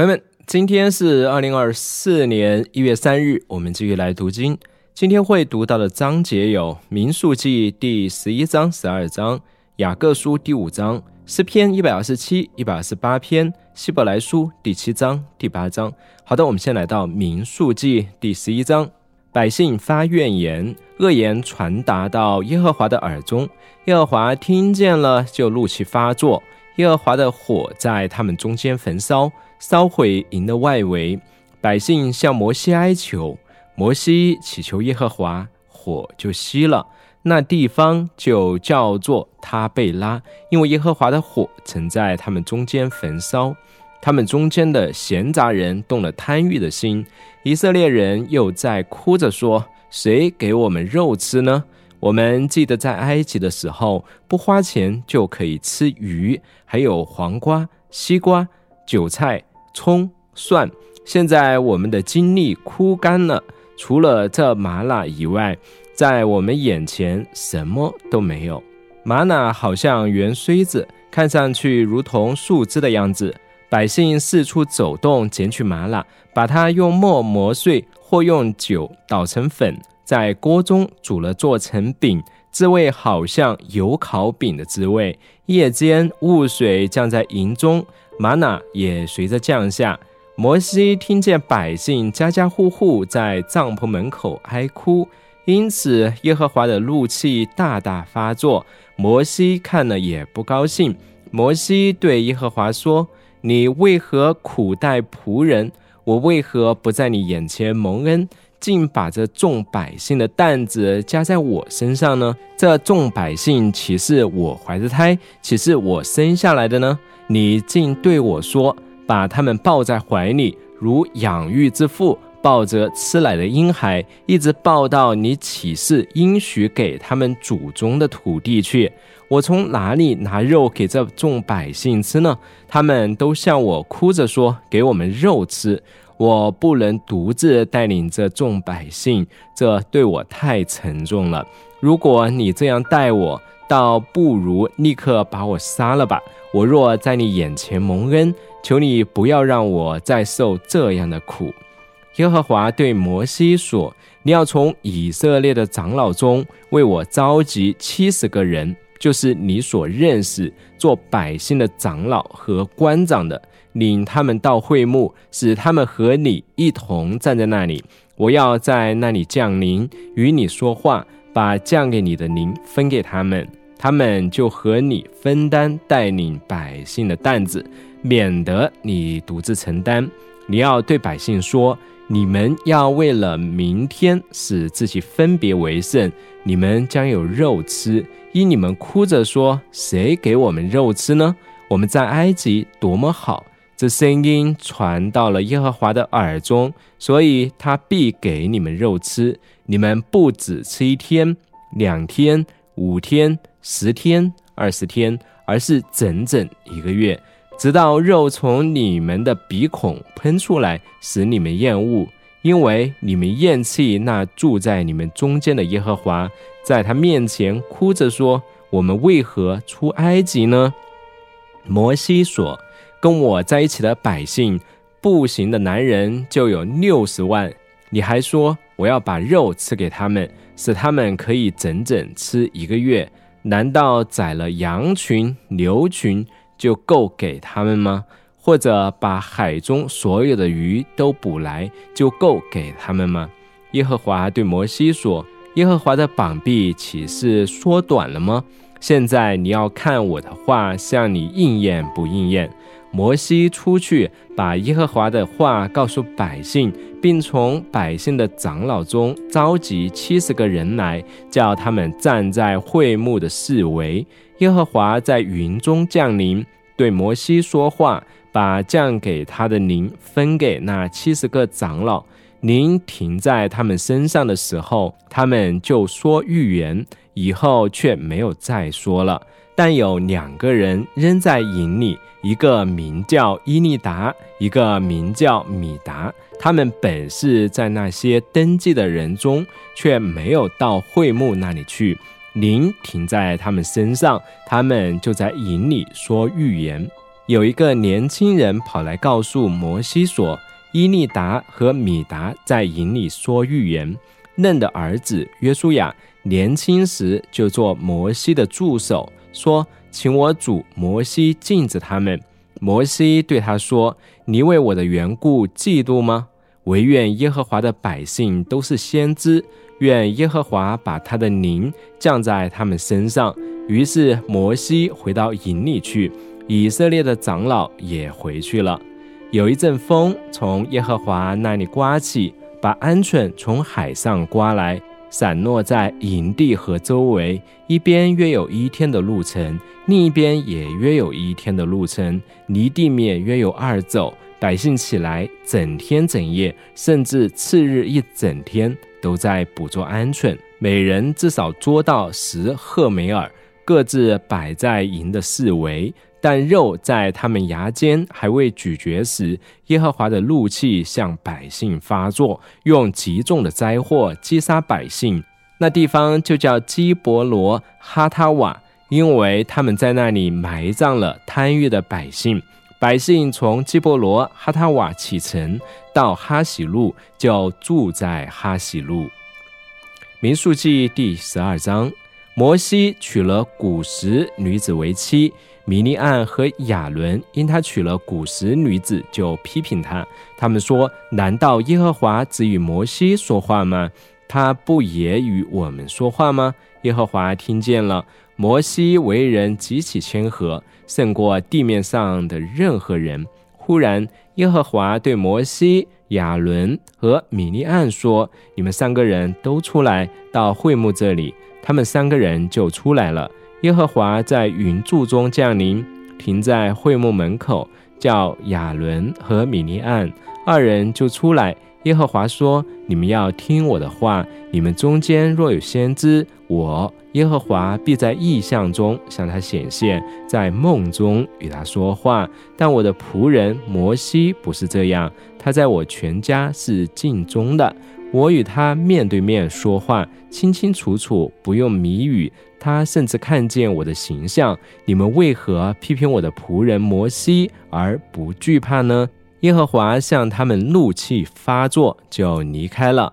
朋友们，今天是二零二四年一月三日，我们继续来读经。今天会读到的章节有《民数记》第十一章、十二章，《雅各书》第五章，《诗篇》一百二十七、一百二十八篇，《希伯来书》第七章、第八章。好的，我们先来到《民数记》第十一章。百姓发怨言，恶言传达到耶和华的耳中，耶和华听见了，就怒气发作，耶和华的火在他们中间焚烧。烧毁营的外围，百姓向摩西哀求，摩西祈求耶和华，火就熄了，那地方就叫做他贝拉，因为耶和华的火曾在他们中间焚烧。他们中间的闲杂人动了贪欲的心，以色列人又在哭着说：“谁给我们肉吃呢？我们记得在埃及的时候，不花钱就可以吃鱼，还有黄瓜、西瓜、韭菜。”葱蒜，现在我们的精力枯干了，除了这玛瑙以外，在我们眼前什么都没有。玛瑙好像圆锥子，看上去如同树枝的样子。百姓四处走动，捡取玛瑙，把它用磨磨碎，或用酒捣成粉，在锅中煮了，做成饼，滋味好像油烤饼的滋味。夜间雾水降在营中。玛瑙也随着降下。摩西听见百姓家家户户在帐篷门口哀哭，因此耶和华的怒气大大发作。摩西看了也不高兴。摩西对耶和华说：“你为何苦待仆人？我为何不在你眼前蒙恩，竟把这众百姓的担子加在我身上呢？这众百姓岂是我怀的胎，岂是我生下来的呢？”你竟对我说：“把他们抱在怀里，如养育之父抱着吃奶的婴孩，一直抱到你起誓应许给他们祖宗的土地去。我从哪里拿肉给这众百姓吃呢？他们都向我哭着说：‘给我们肉吃。’我不能独自带领这众百姓，这对我太沉重了。如果你这样待我，倒不如立刻把我杀了吧。”我若在你眼前蒙恩，求你不要让我再受这样的苦。耶和华对摩西说：“你要从以色列的长老中为我召集七十个人，就是你所认识做百姓的长老和官长的，领他们到会幕，使他们和你一同站在那里。我要在那里降临，与你说话，把降给你的灵分给他们。”他们就和你分担带领百姓的担子，免得你独自承担。你要对百姓说：你们要为了明天使自己分别为圣，你们将有肉吃。因你们哭着说：谁给我们肉吃呢？我们在埃及多么好！这声音传到了耶和华的耳中，所以他必给你们肉吃。你们不止吃一天、两天、五天。十天、二十天，而是整整一个月，直到肉从你们的鼻孔喷出来，使你们厌恶，因为你们厌弃那住在你们中间的耶和华，在他面前哭着说：“我们为何出埃及呢？”摩西说：“跟我在一起的百姓，步行的男人就有六十万。你还说我要把肉吃给他们，使他们可以整整吃一个月。”难道宰了羊群、牛群就够给他们吗？或者把海中所有的鱼都捕来就够给他们吗？耶和华对摩西说：“耶和华的膀臂岂是缩短了吗？现在你要看我的话向你应验不应验。”摩西出去，把耶和华的话告诉百姓，并从百姓的长老中召集七十个人来，叫他们站在会幕的四围。耶和华在云中降临，对摩西说话，把降给他的灵分给那七十个长老。灵停在他们身上的时候，他们就说预言，以后却没有再说了。但有两个人仍在营里。一个名叫伊利达，一个名叫米达。他们本是在那些登记的人中，却没有到会幕那里去。灵停在他们身上，他们就在营里说预言。有一个年轻人跑来告诉摩西说：“伊利达和米达在营里说预言。嫩的儿子约书亚年轻时就做摩西的助手，说：‘请我主摩西禁止他们。’摩西对他说：‘你为我的缘故嫉妒吗？唯愿耶和华的百姓都是先知，愿耶和华把他的灵降在他们身上。’于是摩西回到营里去。”以色列的长老也回去了。有一阵风从耶和华那里刮起，把鹌鹑从海上刮来，散落在营地和周围。一边约有一天的路程，另一边也约有一天的路程，离地面约有二肘。百姓起来，整天整夜，甚至次日一整天，都在捕捉鹌鹑。每人至少捉到十赫梅尔，各自摆在营的四围。但肉在他们牙间还未咀嚼时，耶和华的怒气向百姓发作，用极重的灾祸击杀百姓。那地方就叫基伯罗哈塔瓦，因为他们在那里埋葬了贪欲的百姓。百姓从基伯罗哈塔瓦启程，到哈喜路，就住在哈喜路。民数记第十二章，摩西娶了古时女子为妻。米利暗和亚伦因他娶了古时女子，就批评他。他们说：“难道耶和华只与摩西说话吗？他不也与我们说话吗？”耶和华听见了。摩西为人极其谦和，胜过地面上的任何人。忽然，耶和华对摩西、亚伦和米利暗说：“你们三个人都出来到会幕这里。”他们三个人就出来了。耶和华在云柱中降临，停在会幕门口，叫亚伦和米尼暗二人就出来。耶和华说：“你们要听我的话。你们中间若有先知，我耶和华必在异象中向他显现，在梦中与他说话。但我的仆人摩西不是这样，他在我全家是尽忠的。我与他面对面说话，清清楚楚，不用谜语。”他甚至看见我的形象，你们为何批评我的仆人摩西而不惧怕呢？耶和华向他们怒气发作，就离开了。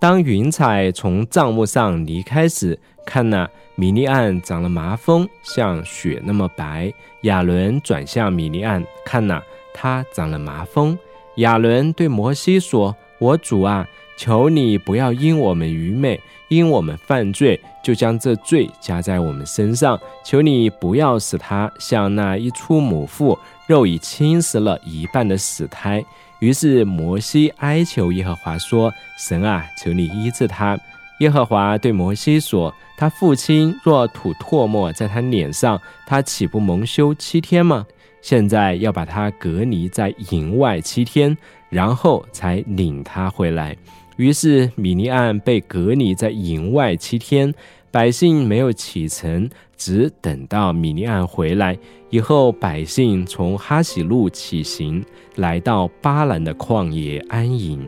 当云彩从帐幕上离开时，看那米利暗长了麻风，像雪那么白。亚伦转向米利暗，看那他长了麻风。亚伦对摩西说：“我主啊。”求你不要因我们愚昧，因我们犯罪，就将这罪加在我们身上。求你不要使他像那一出母腹肉已侵蚀了一半的死胎。于是摩西哀求耶和华说：“神啊，求你医治他。”耶和华对摩西说：“他父亲若吐唾沫在他脸上，他岂不蒙羞七天吗？现在要把他隔离在营外七天，然后才领他回来。”于是米尼安被隔离在营外七天，百姓没有启程，只等到米尼安回来以后，百姓从哈喜路起行，来到巴兰的旷野安营。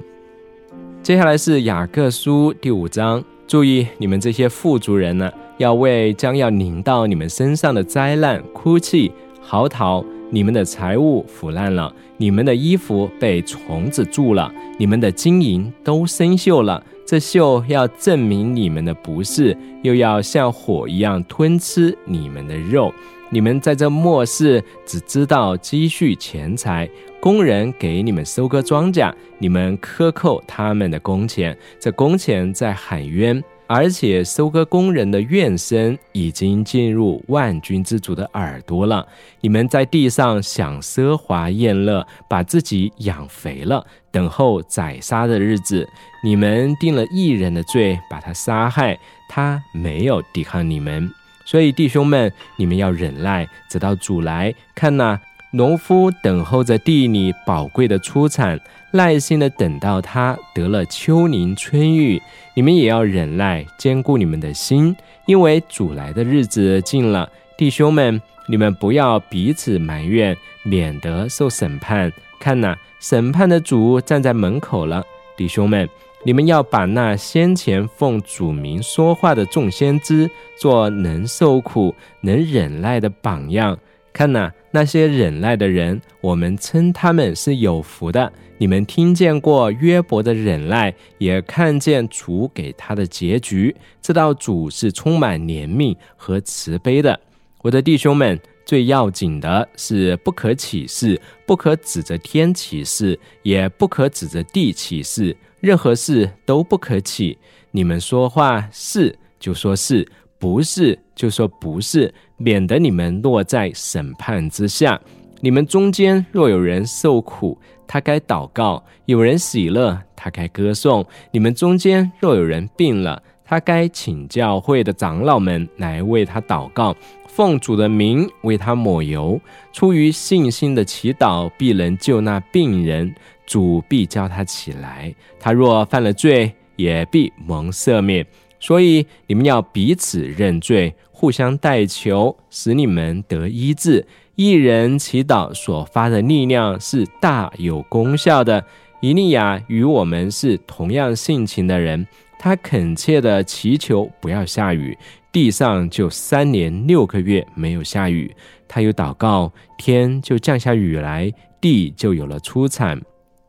接下来是雅各书第五章，注意你们这些富足人呢，要为将要临到你们身上的灾难哭泣嚎啕。你们的财物腐烂了，你们的衣服被虫子蛀了，你们的金银都生锈了。这锈要证明你们的不是，又要像火一样吞吃你们的肉。你们在这末世只知道积蓄钱财，工人给你们收割庄稼，你们克扣他们的工钱，这工钱在喊冤。而且收割工人的怨声已经进入万军之主的耳朵了。你们在地上享奢华宴乐，把自己养肥了，等候宰杀的日子。你们定了一人的罪，把他杀害，他没有抵抗你们。所以弟兄们，你们要忍耐，直到主来。看呐，农夫等候着地里宝贵的出产。耐心的等到他得了秋林春雨，你们也要忍耐，兼顾你们的心，因为主来的日子近了。弟兄们，你们不要彼此埋怨，免得受审判。看呐，审判的主站在门口了。弟兄们，你们要把那先前奉主名说话的众先知做能受苦、能忍耐的榜样。看呐，那些忍耐的人，我们称他们是有福的。你们听见过约伯的忍耐，也看见主给他的结局，知道主是充满怜悯和慈悲的。我的弟兄们，最要紧的是不可起誓，不可指着天起誓，也不可指着地起誓，任何事都不可起。你们说话是就说是，不是就说不是。免得你们落在审判之下。你们中间若有人受苦，他该祷告；有人喜乐，他该歌颂。你们中间若有人病了，他该请教会的长老们来为他祷告，奉主的名为他抹油。出于信心的祈祷必能救那病人，主必叫他起来。他若犯了罪，也必蒙赦免。所以你们要彼此认罪。互相代求，使你们得医治。一人祈祷所发的力量是大有功效的。以利亚与我们是同样性情的人，他恳切的祈求不要下雨，地上就三年六个月没有下雨。他有祷告，天就降下雨来，地就有了出产。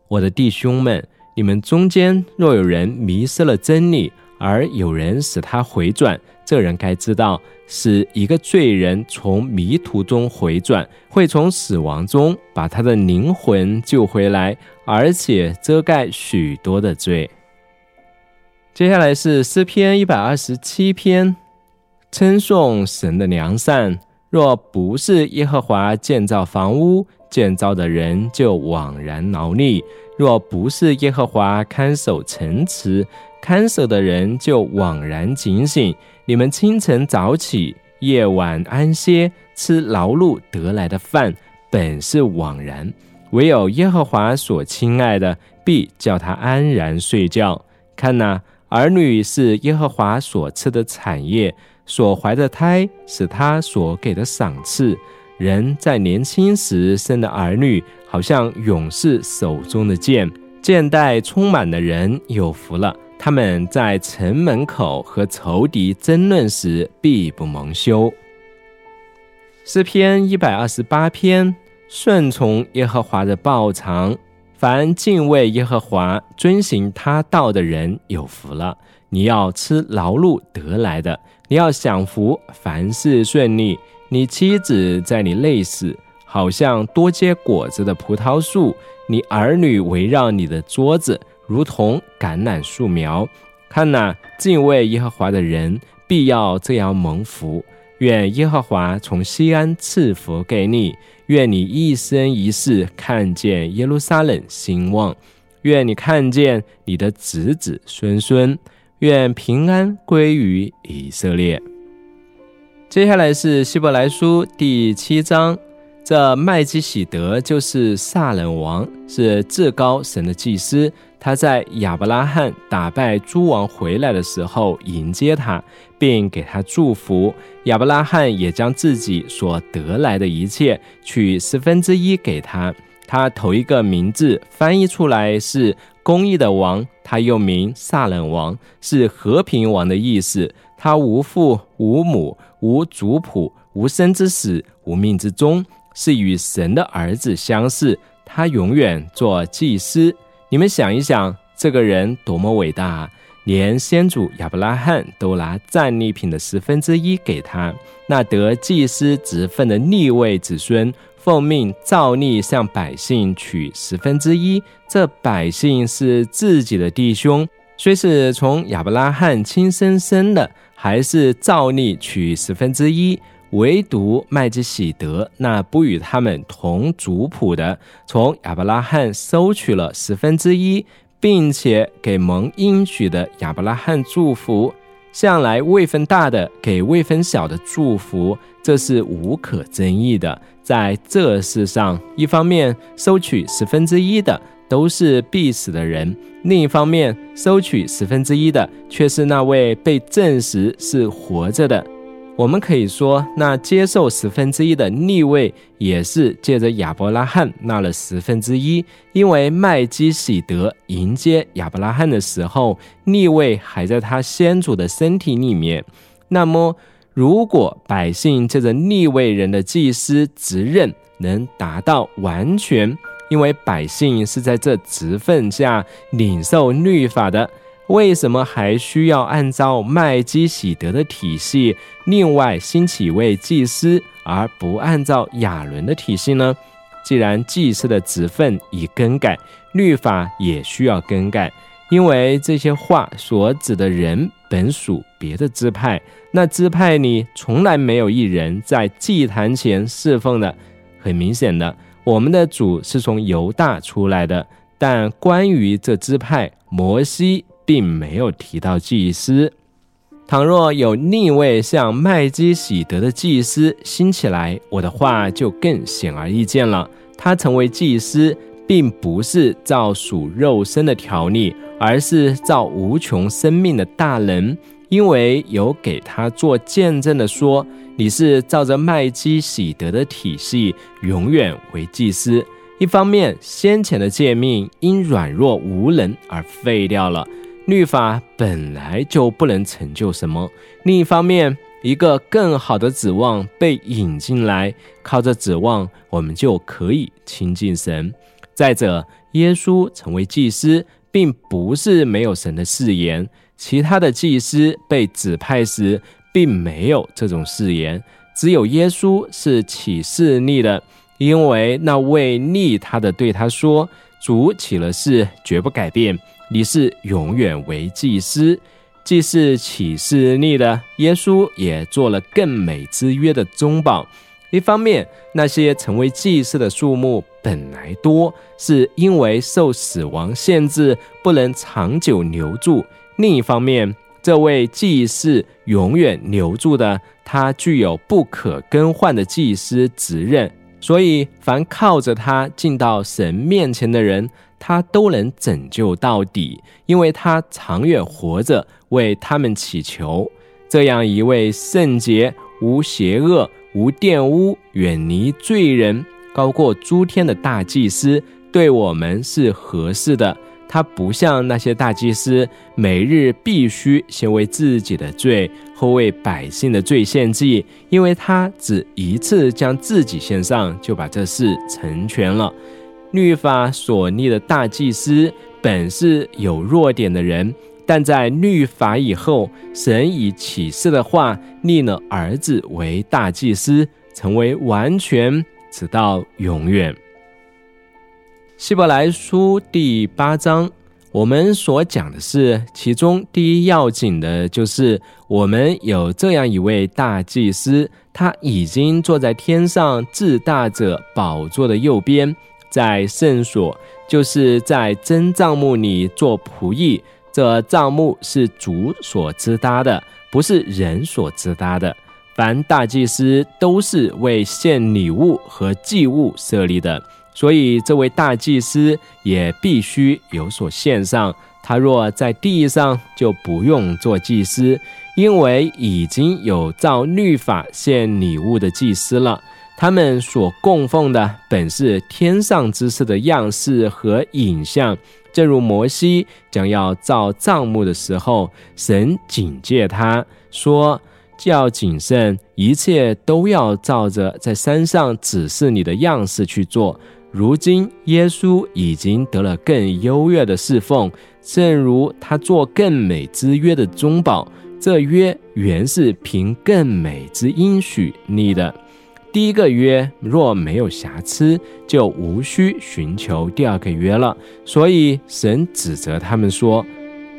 我的弟兄们，你们中间若有人迷失了真理，而有人使他回转，这人该知道。使一个罪人从迷途中回转，会从死亡中把他的灵魂救回来，而且遮盖许多的罪。接下来是诗篇一百二十七篇，称颂神的良善。若不是耶和华建造房屋，建造的人就枉然劳力；若不是耶和华看守城池，看守的人就枉然警醒。你们清晨早起，夜晚安歇，吃劳碌得来的饭，本是枉然；唯有耶和华所亲爱的，必叫他安然睡觉。看哪，儿女是耶和华所赐的产业，所怀的胎是他所给的赏赐。人在年轻时生的儿女，好像勇士手中的剑，剑带充满的人有福了。他们在城门口和仇敌争论时，必不蒙羞。诗篇一百二十八篇：顺从耶和华的报偿，凡敬畏耶和华、遵行他道的人有福了。你要吃劳碌得来的，你要享福，凡事顺利。你妻子在你累死，好像多结果子的葡萄树；你儿女围绕你的桌子。如同橄榄树苗，看哪，敬畏耶和华的人必要这样蒙福。愿耶和华从西安赐福给你，愿你一生一世看见耶路撒冷兴旺，愿你看见你的子子孙孙，愿平安归于以色列。接下来是希伯来书第七章。这麦基喜德就是撒冷王，是至高神的祭司。他在亚伯拉罕打败诸王回来的时候迎接他，并给他祝福。亚伯拉罕也将自己所得来的一切取十分之一给他。他头一个名字翻译出来是公义的王，他又名撒冷王，是和平王的意思。他无父无母无族谱无生之死无命之终。是与神的儿子相似，他永远做祭司。你们想一想，这个人多么伟大！连先祖亚伯拉罕都拿战利品的十分之一给他。那得祭司职分的逆位子孙，奉命照例向百姓取十分之一。这百姓是自己的弟兄，虽是从亚伯拉罕亲生生的，还是照例取十分之一。唯独麦基喜德那不与他们同族谱的，从亚伯拉罕收取了十分之一，并且给蒙应许的亚伯拉罕祝福，向来位分大的给位分小的祝福，这是无可争议的。在这世上，一方面收取十分之一的都是必死的人，另一方面收取十分之一的却是那位被证实是活着的。我们可以说，那接受十分之一的逆位，也是借着亚伯拉罕纳了十分之一。因为麦基喜德迎接亚伯拉罕的时候，逆位还在他先祖的身体里面。那么，如果百姓借着逆位人的祭司职任能达到完全，因为百姓是在这职分下领受律法的，为什么还需要按照麦基喜德的体系另外兴起一位祭司，而不按照亚伦的体系呢？既然祭司的职分已更改，律法也需要更改。因为这些话所指的人本属别的支派，那支派里从来没有一人在祭坛前侍奉的。很明显的，我们的主是从犹大出来的，但关于这支派，摩西并没有提到祭司。倘若有另一位像麦基喜德的祭司兴起来，我的话就更显而易见了。他成为祭司，并不是照属肉身的条例。而是造无穷生命的大能，因为有给他做见证的说，你是照着麦基喜德的体系，永远为祭司。一方面，先前的诫命因软弱无能而废掉了，律法本来就不能成就什么；另一方面，一个更好的指望被引进来，靠着指望，我们就可以亲近神。再者，耶稣成为祭司。并不是没有神的誓言，其他的祭司被指派时，并没有这种誓言，只有耶稣是起誓立的，因为那位立他的对他说：“主起了誓，绝不改变，你是永远为祭司。”既是起誓立的，耶稣也做了更美之约的中保。一方面，那些成为祭司的数目本来多，是因为受死亡限制，不能长久留住；另一方面，这位祭司永远留住的，他具有不可更换的祭司职任，所以凡靠着他进到神面前的人，他都能拯救到底，因为他长远活着为他们祈求。这样一位圣洁、无邪恶。无玷污、远离罪人、高过诸天的大祭司，对我们是合适的。他不像那些大祭司，每日必须先为自己的罪，后为百姓的罪献祭，因为他只一次将自己献上，就把这事成全了。律法所立的大祭司本是有弱点的人。但在律法以后，神以启示的话立了儿子为大祭司，成为完全，直到永远。希伯来书第八章，我们所讲的是其中第一要紧的，就是我们有这样一位大祭司，他已经坐在天上至大者宝座的右边，在圣所，就是在真帐幕里做仆役。这帐幕是主所支搭的，不是人所支搭的。凡大祭司都是为献礼物和祭物设立的，所以这位大祭司也必须有所献上。他若在地上，就不用做祭司，因为已经有照律法献礼物的祭司了。他们所供奉的本是天上之事的样式和影像。正如摩西将要造帐幕的时候，神警戒他说：“要谨慎，一切都要照着在山上指示你的样式去做。”如今耶稣已经得了更优越的侍奉，正如他做更美之约的中保，这约原是凭更美之应许立的。第一个约若没有瑕疵，就无需寻求第二个约了。所以神指责他们说：“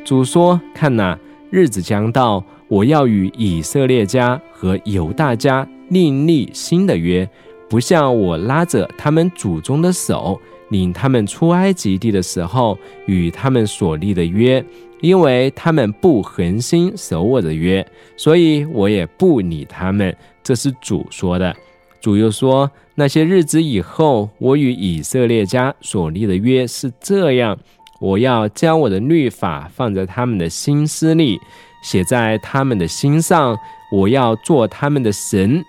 主说，看哪，日子将到，我要与以色列家和犹大家另立新的约，不像我拉着他们祖宗的手，领他们出埃及地的时候与他们所立的约，因为他们不恒心守我的约，所以我也不理他们。”这是主说的。主又说：“那些日子以后，我与以色列家所立的约是这样：我要将我的律法放在他们的心思里，写在他们的心上。我要做他们的神，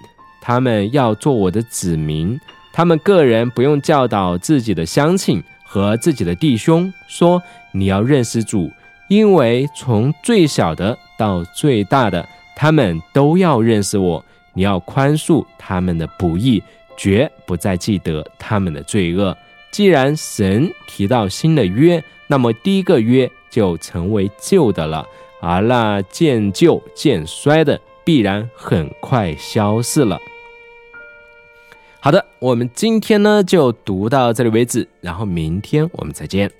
他们要做我的子民。他们个人不用教导自己的乡亲和自己的弟兄，说你要认识主，因为从最小的到最大的他们都要认识我。你要宽恕他们的不义，绝不再记得他们的罪恶。既然神提到新的约，那么第一个约就成为旧的了，而那渐旧渐衰的，必然很快消逝了。好的，我们今天呢就读到这里为止，然后明天我们再见。